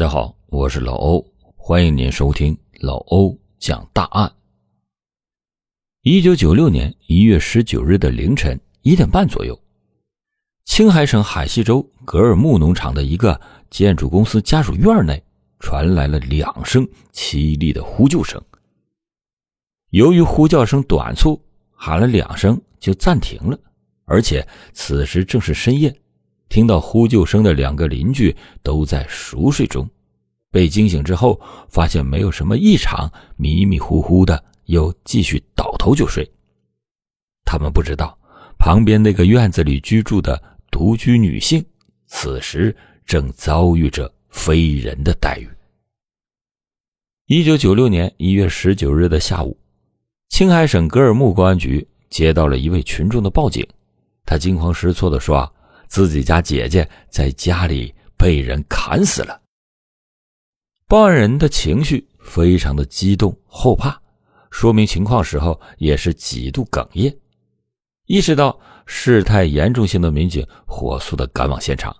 大家好，我是老欧，欢迎您收听老欧讲大案。一九九六年一月十九日的凌晨一点半左右，青海省海西州格尔木农场的一个建筑公司家属院内传来了两声凄厉的呼救声。由于呼叫声短促，喊了两声就暂停了，而且此时正是深夜。听到呼救声的两个邻居都在熟睡中，被惊醒之后，发现没有什么异常，迷迷糊糊的又继续倒头就睡。他们不知道，旁边那个院子里居住的独居女性，此时正遭遇着非人的待遇。一九九六年一月十九日的下午，青海省格尔木公安局接到了一位群众的报警，他惊慌失措的说。自己家姐姐在家里被人砍死了。报案人的情绪非常的激动后怕，说明情况时候也是几度哽咽。意识到事态严重性的民警火速的赶往现场，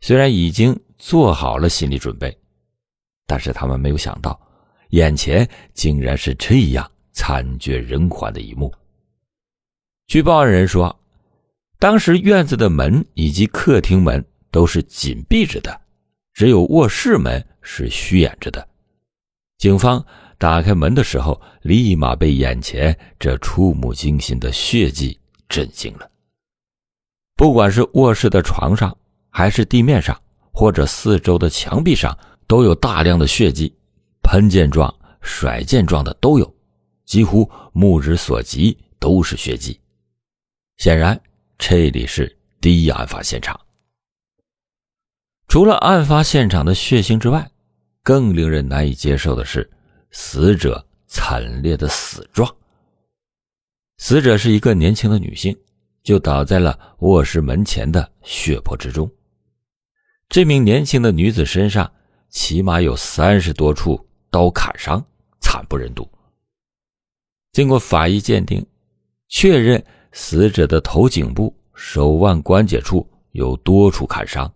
虽然已经做好了心理准备，但是他们没有想到，眼前竟然是这样惨绝人寰的一幕。据报案人说。当时院子的门以及客厅门都是紧闭着的，只有卧室门是虚掩着的。警方打开门的时候，立马被眼前这触目惊心的血迹震惊了。不管是卧室的床上，还是地面上，或者四周的墙壁上，都有大量的血迹，喷溅状、甩溅状的都有，几乎目之所及都是血迹。显然。这里是第一案发现场。除了案发现场的血腥之外，更令人难以接受的是死者惨烈的死状。死者是一个年轻的女性，就倒在了卧室门前的血泊之中。这名年轻的女子身上起码有三十多处刀砍伤，惨不忍睹。经过法医鉴定，确认。死者的头颈部、手腕关节处有多处砍伤，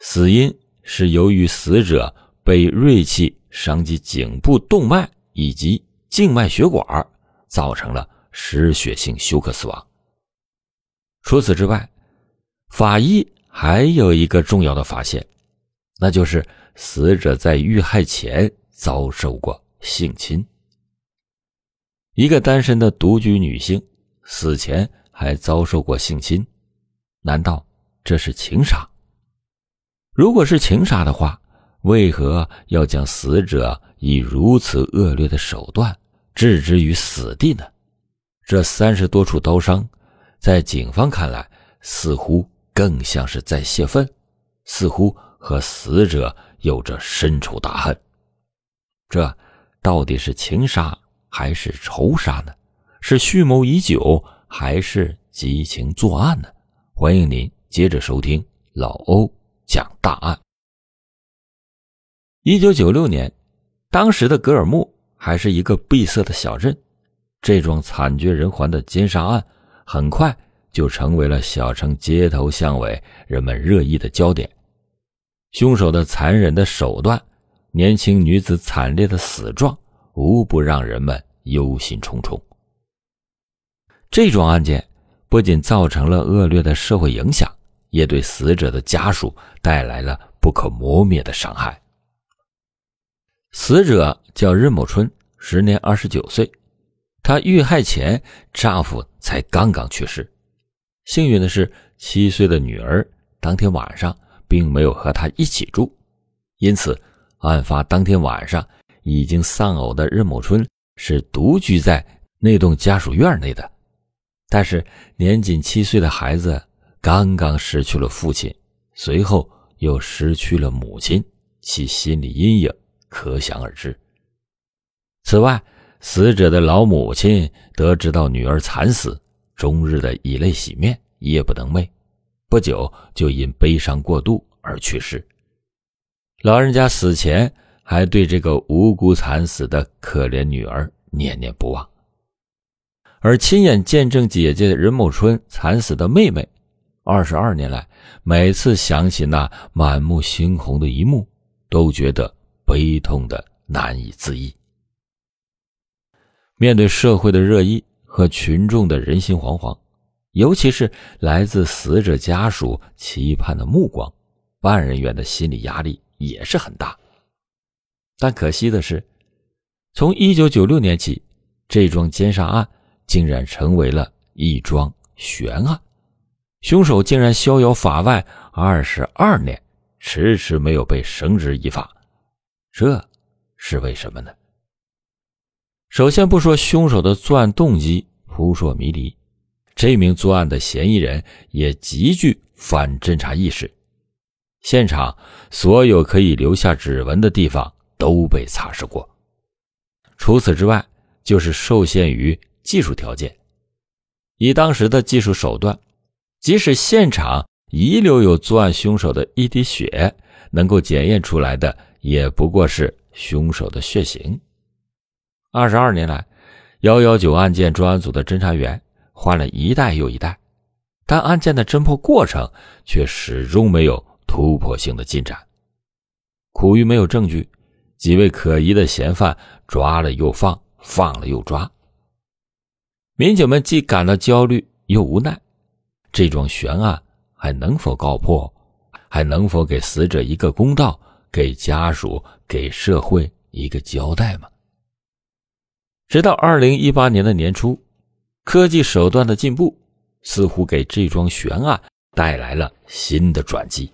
死因是由于死者被锐器伤及颈部动脉以及静脉血管，造成了失血性休克死亡。除此之外，法医还有一个重要的发现，那就是死者在遇害前遭受过性侵。一个单身的独居女性。死前还遭受过性侵，难道这是情杀？如果是情杀的话，为何要将死者以如此恶劣的手段置之于死地呢？这三十多处刀伤，在警方看来，似乎更像是在泄愤，似乎和死者有着深仇大恨。这到底是情杀还是仇杀呢？是蓄谋已久，还是激情作案呢？欢迎您接着收听老欧讲大案。一九九六年，当时的格尔木还是一个闭塞的小镇，这桩惨绝人寰的奸杀案很快就成为了小城街头巷尾人们热议的焦点。凶手的残忍的手段，年轻女子惨烈的死状，无不让人们忧心忡忡。这桩案件不仅造成了恶劣的社会影响，也对死者的家属带来了不可磨灭的伤害。死者叫任某春，时年二十九岁。她遇害前，丈夫才刚刚去世。幸运的是，七岁的女儿当天晚上并没有和她一起住，因此，案发当天晚上已经丧偶的任某春是独居在那栋家属院内的。但是年仅七岁的孩子刚刚失去了父亲，随后又失去了母亲，其心理阴影可想而知。此外，死者的老母亲得知到女儿惨死，终日的以泪洗面，夜不能寐，不久就因悲伤过度而去世。老人家死前还对这个无辜惨死的可怜女儿念念不忘。而亲眼见证姐姐任某春惨死的妹妹，二十二年来，每次想起那满目猩红的一幕，都觉得悲痛的难以自抑。面对社会的热议和群众的人心惶惶，尤其是来自死者家属期盼的目光，办案人员的心理压力也是很大。但可惜的是，从一九九六年起，这桩奸杀案竟然成为了一桩悬案，凶手竟然逍遥法外二十二年，迟迟没有被绳之以法，这是为什么呢？首先不说凶手的作案动机扑朔迷离，这名作案的嫌疑人也极具反侦查意识，现场所有可以留下指纹的地方。都被擦拭过。除此之外，就是受限于技术条件。以当时的技术手段，即使现场遗留有作案凶手的一滴血，能够检验出来的也不过是凶手的血型。二十二年来，幺幺九案件专案组的侦查员换了一代又一代，但案件的侦破过程却始终没有突破性的进展。苦于没有证据。几位可疑的嫌犯抓了又放，放了又抓。民警们既感到焦虑又无奈，这桩悬案还能否告破？还能否给死者一个公道？给家属、给社会一个交代吗？直到二零一八年的年初，科技手段的进步似乎给这桩悬案带来了新的转机。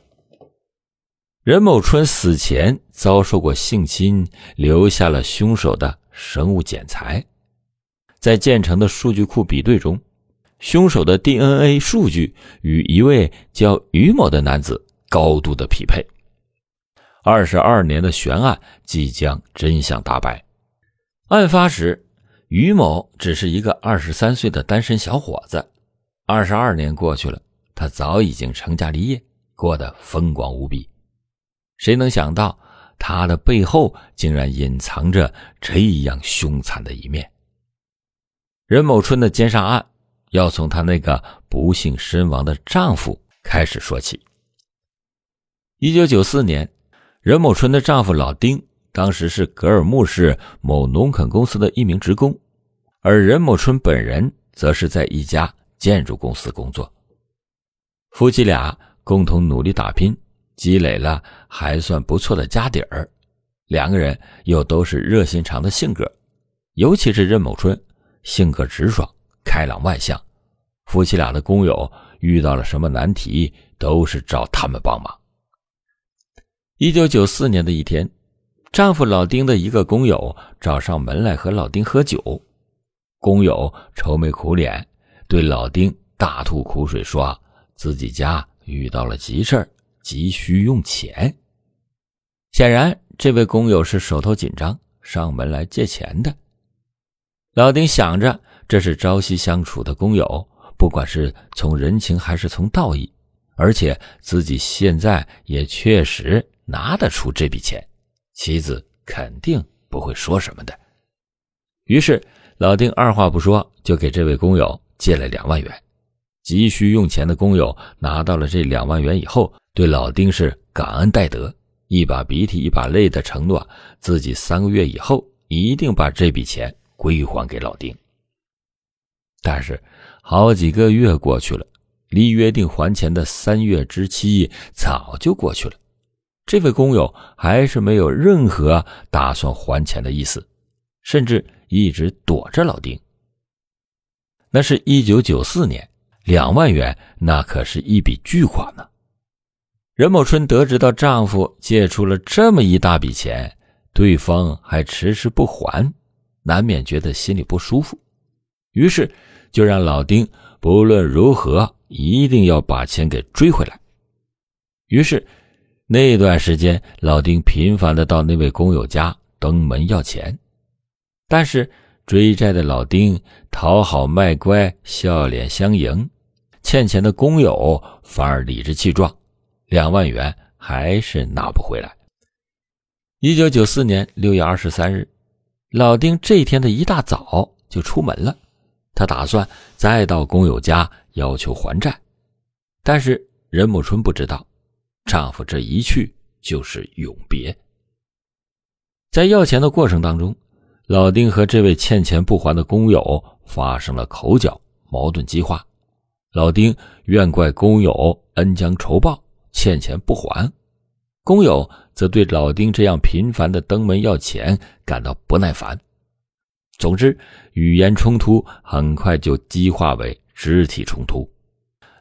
任某春死前遭受过性侵，留下了凶手的生物检材，在建成的数据库比对中，凶手的 DNA 数据与一位叫于某的男子高度的匹配。二十二年的悬案即将真相大白。案发时，于某只是一个二十三岁的单身小伙子。二十二年过去了，他早已经成家立业，过得风光无比。谁能想到，他的背后竟然隐藏着这样凶残的一面？任某春的奸杀案要从她那个不幸身亡的丈夫开始说起。一九九四年，任某春的丈夫老丁当时是格尔木市某农垦公司的一名职工，而任某春本人则是在一家建筑公司工作。夫妻俩共同努力打拼。积累了还算不错的家底儿，两个人又都是热心肠的性格，尤其是任某春性格直爽、开朗外向，夫妻俩的工友遇到了什么难题都是找他们帮忙。一九九四年的一天，丈夫老丁的一个工友找上门来和老丁喝酒，工友愁眉苦脸，对老丁大吐苦水，说自己家遇到了急事。急需用钱，显然这位工友是手头紧张，上门来借钱的。老丁想着，这是朝夕相处的工友，不管是从人情还是从道义，而且自己现在也确实拿得出这笔钱，妻子肯定不会说什么的。于是，老丁二话不说就给这位工友借了两万元。急需用钱的工友拿到了这两万元以后。对老丁是感恩戴德，一把鼻涕一把泪的承诺，自己三个月以后一定把这笔钱归还给老丁。但是，好几个月过去了，离约定还钱的三月之期早就过去了，这位工友还是没有任何打算还钱的意思，甚至一直躲着老丁。那是一九九四年，两万元那可是一笔巨款呢。任某春得知到丈夫借出了这么一大笔钱，对方还迟迟不还，难免觉得心里不舒服，于是就让老丁不论如何一定要把钱给追回来。于是那段时间，老丁频繁的到那位工友家登门要钱，但是追债的老丁讨好卖乖，笑脸相迎，欠钱的工友反而理直气壮。两万元还是拿不回来。一九九四年六月二十三日，老丁这天的一大早就出门了，他打算再到工友家要求还债。但是任木春不知道，丈夫这一去就是永别。在要钱的过程当中，老丁和这位欠钱不还的工友发生了口角，矛盾激化。老丁怨怪工友恩将仇报，欠钱不还；工友则对老丁这样频繁的登门要钱感到不耐烦。总之，语言冲突很快就激化为肢体冲突。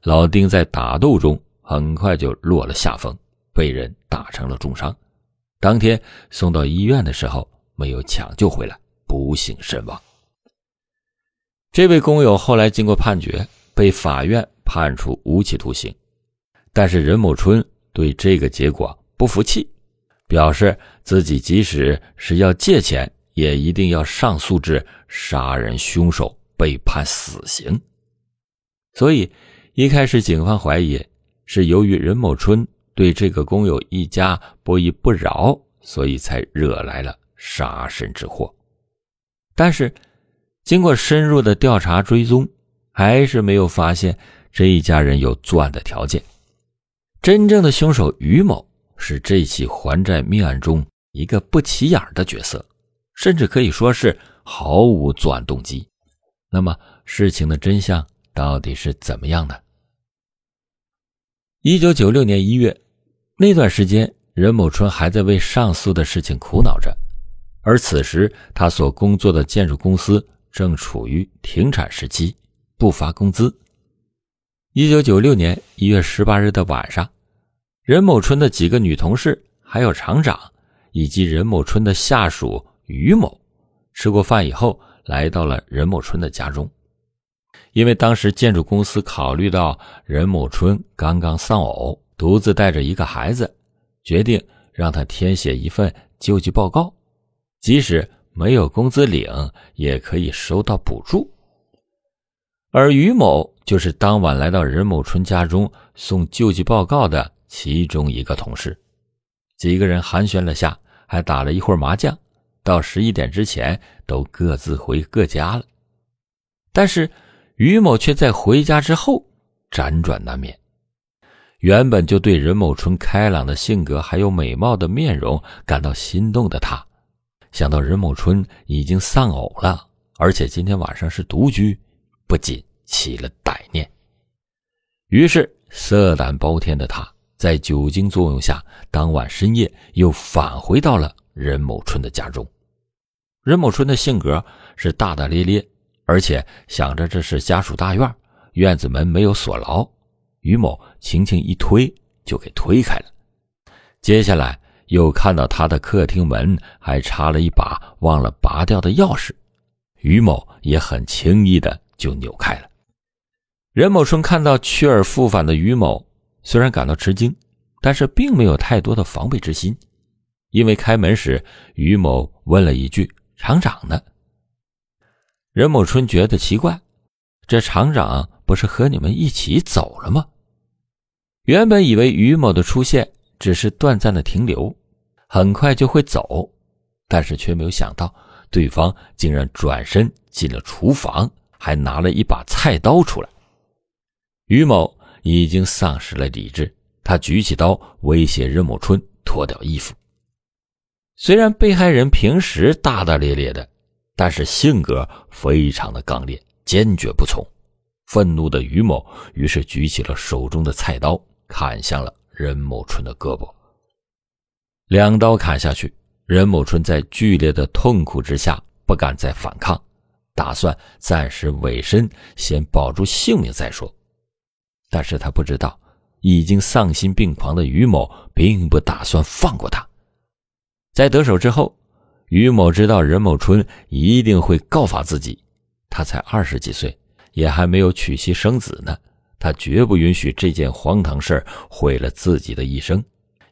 老丁在打斗中很快就落了下风，被人打成了重伤。当天送到医院的时候，没有抢救回来，不幸身亡。这位工友后来经过判决，被法院判处无期徒刑。但是任某春对这个结果不服气，表示自己即使是要借钱。也一定要上诉至杀人凶手被判死刑。所以，一开始警方怀疑是由于任某春对这个工友一家不依不饶，所以才惹来了杀身之祸。但是，经过深入的调查追踪，还是没有发现这一家人有作案的条件。真正的凶手于某是这起还债命案中一个不起眼的角色。甚至可以说是毫无作案动机。那么，事情的真相到底是怎么样的？一九九六年一月，那段时间，任某春还在为上诉的事情苦恼着，而此时他所工作的建筑公司正处于停产时期，不发工资。一九九六年一月十八日的晚上，任某春的几个女同事，还有厂长，以及任某春的下属。于某吃过饭以后，来到了任某春的家中。因为当时建筑公司考虑到任某春刚刚丧偶，独自带着一个孩子，决定让他填写一份救济报告，即使没有工资领，也可以收到补助。而于某就是当晚来到任某春家中送救济报告的其中一个同事。几个人寒暄了下，还打了一会儿麻将。到十一点之前，都各自回各家了。但是于某却在回家之后辗转难眠。原本就对任某春开朗的性格还有美貌的面容感到心动的他，想到任某春已经丧偶了，而且今天晚上是独居，不禁起了歹念。于是色胆包天的他，在酒精作用下，当晚深夜又返回到了任某春的家中。任某春的性格是大大咧咧，而且想着这是家属大院，院子门没有锁牢，于某轻轻一推就给推开了。接下来又看到他的客厅门还插了一把忘了拔掉的钥匙，于某也很轻易的就扭开了。任某春看到去而复返的于某，虽然感到吃惊，但是并没有太多的防备之心，因为开门时于某问了一句。厂长呢？任某春觉得奇怪，这厂长不是和你们一起走了吗？原本以为于某的出现只是短暂的停留，很快就会走，但是却没有想到对方竟然转身进了厨房，还拿了一把菜刀出来。于某已经丧失了理智，他举起刀威胁任某春脱掉衣服。虽然被害人平时大大咧咧的，但是性格非常的刚烈，坚决不从。愤怒的于某于是举起了手中的菜刀，砍向了任某春的胳膊。两刀砍下去，任某春在剧烈的痛苦之下不敢再反抗，打算暂时委身，先保住性命再说。但是他不知道，已经丧心病狂的于某并不打算放过他。在得手之后，于某知道任某春一定会告发自己。他才二十几岁，也还没有娶妻生子呢。他绝不允许这件荒唐事毁了自己的一生，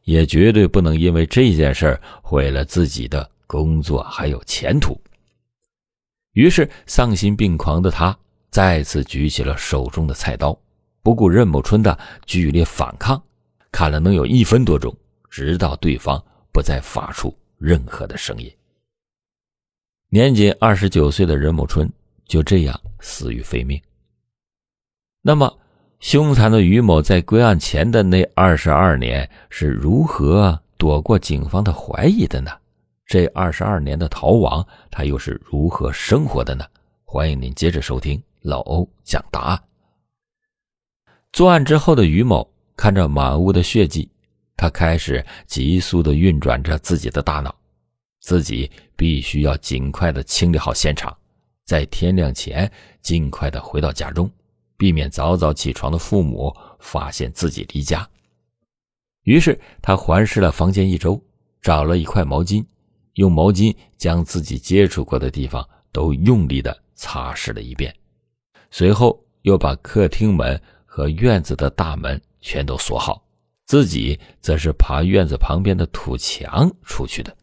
也绝对不能因为这件事毁了自己的工作还有前途。于是，丧心病狂的他再次举起了手中的菜刀，不顾任某春的剧烈反抗，砍了能有一分多钟，直到对方。不再发出任何的声音。年仅二十九岁的任某春就这样死于非命。那么，凶残的于某在归案前的那二十二年是如何躲过警方的怀疑的呢？这二十二年的逃亡，他又是如何生活的呢？欢迎您接着收听老欧讲答案。作案之后的于某看着满屋的血迹，他开始急速的运转着自己的大脑，自己必须要尽快的清理好现场，在天亮前尽快的回到家中，避免早早起床的父母发现自己离家。于是他环视了房间一周，找了一块毛巾，用毛巾将自己接触过的地方都用力的。擦拭了一遍，随后又把客厅门和院子的大门全都锁好，自己则是爬院子旁边的土墙出去的。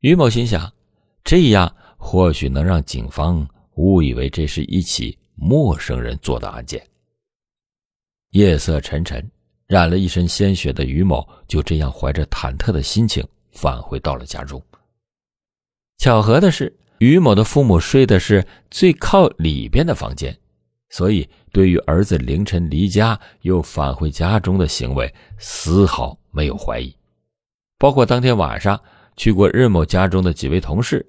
于某心想，这样或许能让警方误以为这是一起陌生人做的案件。夜色沉沉，染了一身鲜血的于某就这样怀着忐忑的心情返回到了家中。巧合的是。于某的父母睡的是最靠里边的房间，所以对于儿子凌晨离家又返回家中的行为丝毫没有怀疑。包括当天晚上去过任某家中的几位同事，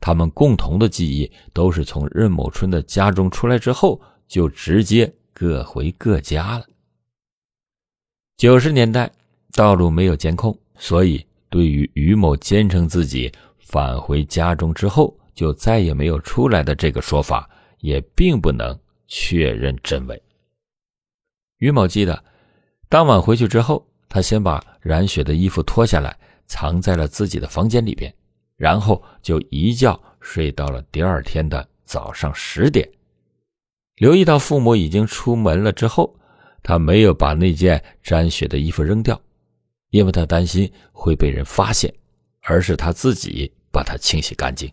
他们共同的记忆都是从任某春的家中出来之后就直接各回各家了。九十年代道路没有监控，所以对于于某坚称自己返回家中之后。就再也没有出来的这个说法，也并不能确认真伪。于某记得，当晚回去之后，他先把染血的衣服脱下来，藏在了自己的房间里边，然后就一觉睡到了第二天的早上十点。留意到父母已经出门了之后，他没有把那件沾血的衣服扔掉，因为他担心会被人发现，而是他自己把它清洗干净。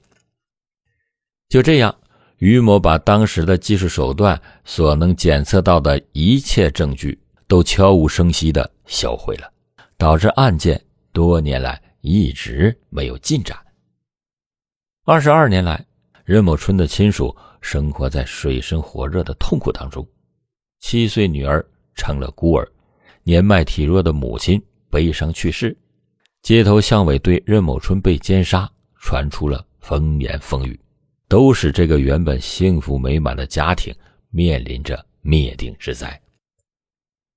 就这样，于某把当时的技术手段所能检测到的一切证据都悄无声息地销毁了，导致案件多年来一直没有进展。二十二年来，任某春的亲属生活在水深火热的痛苦当中，七岁女儿成了孤儿，年迈体弱的母亲悲伤去世，街头巷尾对任某春被奸杀传出了风言风语。都使这个原本幸福美满的家庭面临着灭顶之灾。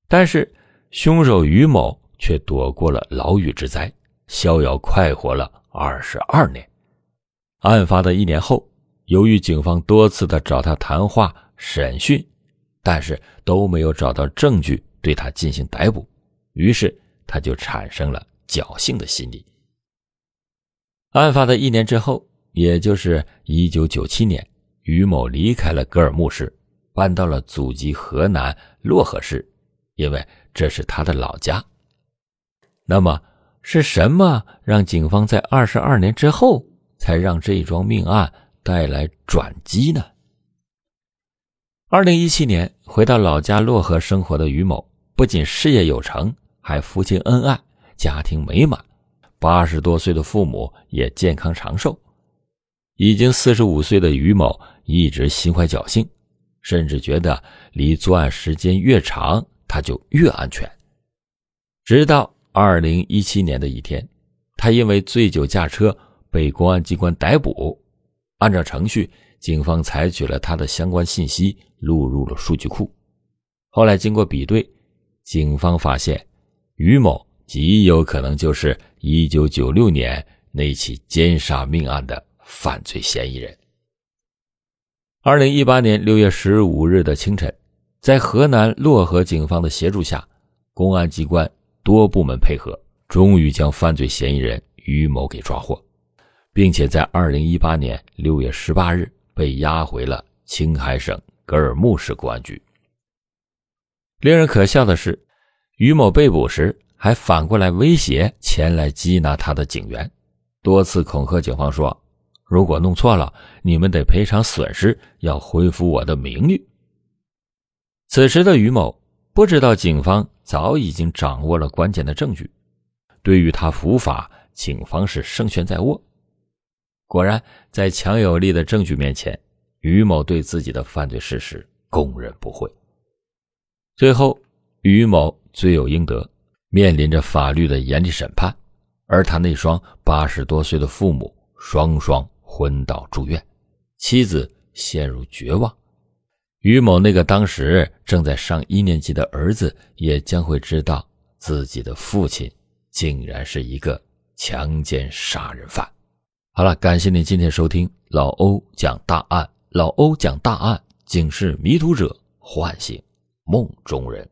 但是，凶手于某却躲过了牢狱之灾，逍遥快活了二十二年。案发的一年后，由于警方多次的找他谈话、审讯，但是都没有找到证据对他进行逮捕，于是他就产生了侥幸的心理。案发的一年之后。也就是一九九七年，于某离开了格尔木市，搬到了祖籍河南漯河市，因为这是他的老家。那么是什么让警方在二十二年之后才让这桩命案带来转机呢？二零一七年回到老家漯河生活的于某，不仅事业有成，还夫妻恩爱，家庭美满，八十多岁的父母也健康长寿。已经四十五岁的于某一直心怀侥幸，甚至觉得离作案时间越长，他就越安全。直到二零一七年的一天，他因为醉酒驾车被公安机关逮捕。按照程序，警方采取了他的相关信息，录入了数据库。后来经过比对，警方发现于某极有可能就是一九九六年那起奸杀命案的。犯罪嫌疑人。二零一八年六月十五日的清晨，在河南漯河警方的协助下，公安机关多部门配合，终于将犯罪嫌疑人于某给抓获，并且在二零一八年六月十八日被押回了青海省格尔木市公安局。令人可笑的是，于某被捕时还反过来威胁前来缉拿他的警员，多次恐吓警方说。如果弄错了，你们得赔偿损失，要恢复我的名誉。此时的于某不知道，警方早已经掌握了关键的证据，对于他伏法，警方是胜券在握。果然，在强有力的证据面前，于某对自己的犯罪事实供认不讳。最后，于某罪有应得，面临着法律的严厉审判，而他那双八十多岁的父母双双昏倒住院，妻子陷入绝望。于某那个当时正在上一年级的儿子也将会知道自己的父亲竟然是一个强奸杀人犯。好了，感谢您今天收听老欧讲大案。老欧讲大案，警示迷途者，唤醒梦中人。